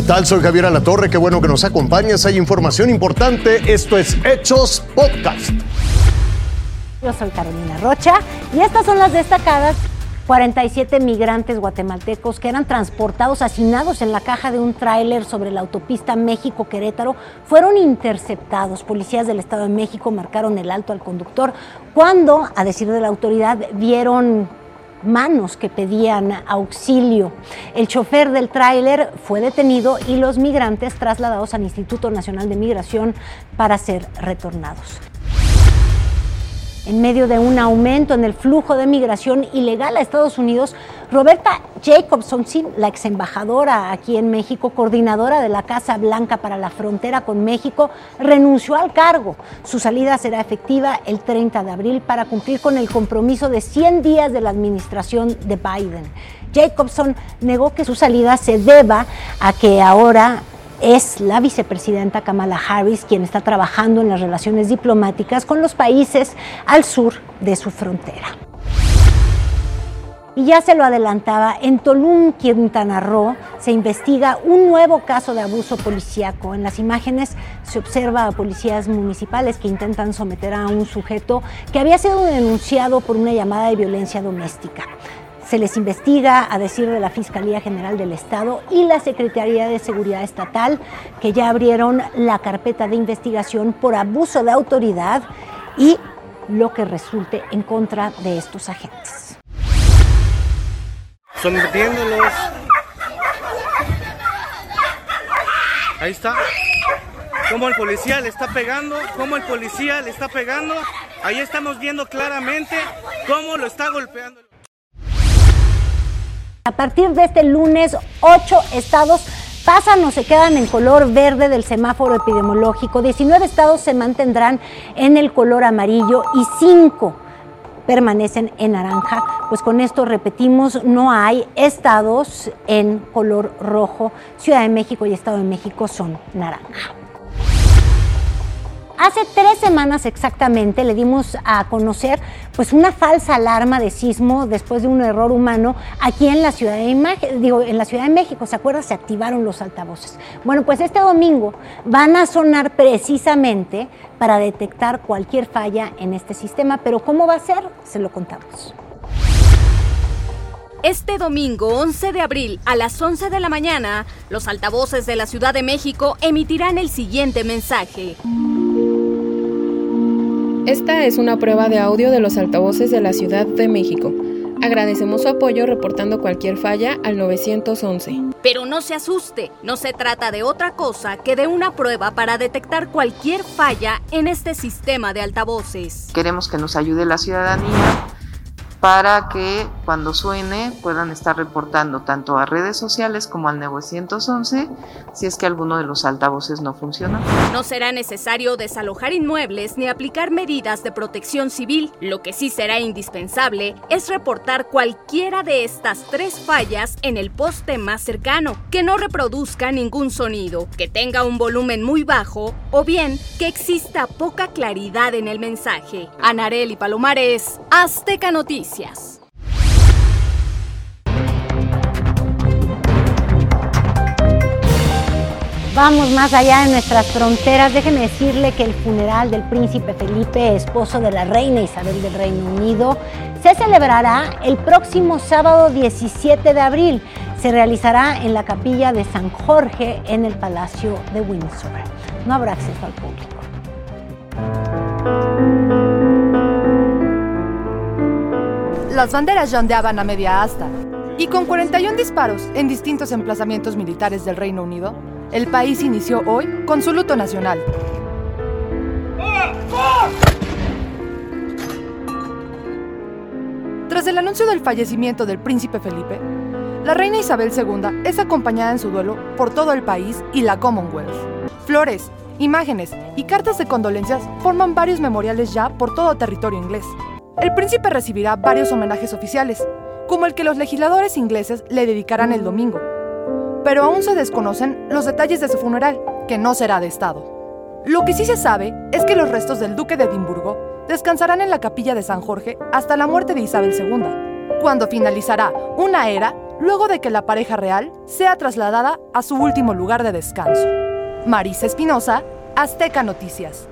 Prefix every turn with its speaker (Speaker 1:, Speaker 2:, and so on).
Speaker 1: tal? Soy Javier Alatorre, qué bueno que nos acompañas. Hay información importante. Esto es Hechos Podcast.
Speaker 2: Yo soy Carolina Rocha y estas son las destacadas 47 migrantes guatemaltecos que eran transportados, hacinados en la caja de un tráiler sobre la autopista México-Querétaro, fueron interceptados. Policías del Estado de México marcaron el alto al conductor cuando, a decir de la autoridad, vieron manos que pedían auxilio. El chofer del tráiler fue detenido y los migrantes trasladados al Instituto Nacional de Migración para ser retornados en medio de un aumento en el flujo de migración ilegal a Estados Unidos, Roberta Jacobson, la ex embajadora aquí en México, coordinadora de la Casa Blanca para la frontera con México, renunció al cargo. Su salida será efectiva el 30 de abril para cumplir con el compromiso de 100 días de la administración de Biden. Jacobson negó que su salida se deba a que ahora es la vicepresidenta Kamala Harris quien está trabajando en las relaciones diplomáticas con los países al sur de su frontera. Y ya se lo adelantaba, en Tulum, Quintana Roo, se investiga un nuevo caso de abuso policíaco. En las imágenes se observa a policías municipales que intentan someter a un sujeto que había sido denunciado por una llamada de violencia doméstica. Se les investiga, a decir de la Fiscalía General del Estado y la Secretaría de Seguridad Estatal, que ya abrieron la carpeta de investigación por abuso de autoridad y lo que resulte en contra de estos agentes.
Speaker 3: Sometiéndolos. Ahí está. Como el policía le está pegando, como el policía le está pegando. Ahí estamos viendo claramente cómo lo está golpeando.
Speaker 2: A partir de este lunes, ocho estados pasan o se quedan en color verde del semáforo epidemiológico. 19 estados se mantendrán en el color amarillo y cinco permanecen en naranja. Pues con esto repetimos, no hay estados en color rojo. Ciudad de México y Estado de México son naranja. Hace tres semanas exactamente le dimos a conocer pues una falsa alarma de sismo después de un error humano aquí en la Ciudad de, digo, en la Ciudad de México. ¿Se acuerda? Se activaron los altavoces. Bueno, pues este domingo van a sonar precisamente para detectar cualquier falla en este sistema, pero ¿cómo va a ser? Se lo contamos.
Speaker 4: Este domingo 11 de abril a las 11 de la mañana, los altavoces de la Ciudad de México emitirán el siguiente mensaje.
Speaker 5: Esta es una prueba de audio de los altavoces de la Ciudad de México. Agradecemos su apoyo reportando cualquier falla al 911.
Speaker 4: Pero no se asuste, no se trata de otra cosa que de una prueba para detectar cualquier falla en este sistema de altavoces.
Speaker 6: Queremos que nos ayude la ciudadanía para que cuando suene puedan estar reportando tanto a redes sociales como al 911 si es que alguno de los altavoces no funciona.
Speaker 4: No será necesario desalojar inmuebles ni aplicar medidas de protección civil. Lo que sí será indispensable es reportar cualquiera de estas tres fallas en el poste más cercano, que no reproduzca ningún sonido, que tenga un volumen muy bajo o bien que exista poca claridad en el mensaje. Anarel y Palomares, Azteca Noticias.
Speaker 2: Vamos más allá de nuestras fronteras. Déjeme decirle que el funeral del príncipe Felipe, esposo de la reina Isabel del Reino Unido, se celebrará el próximo sábado 17 de abril. Se realizará en la capilla de San Jorge en el Palacio de Windsor. No habrá acceso al público.
Speaker 7: Las banderas ya ondeaban a media asta. Y con 41 disparos en distintos emplazamientos militares del Reino Unido, el país inició hoy con su luto nacional. Tras el anuncio del fallecimiento del príncipe Felipe, la reina Isabel II es acompañada en su duelo por todo el país y la Commonwealth. Flores, imágenes y cartas de condolencias forman varios memoriales ya por todo territorio inglés. El príncipe recibirá varios homenajes oficiales, como el que los legisladores ingleses le dedicarán el domingo. Pero aún se desconocen los detalles de su funeral, que no será de Estado. Lo que sí se sabe es que los restos del duque de Edimburgo descansarán en la capilla de San Jorge hasta la muerte de Isabel II, cuando finalizará una era luego de que la pareja real sea trasladada a su último lugar de descanso. Marisa Espinosa, Azteca Noticias.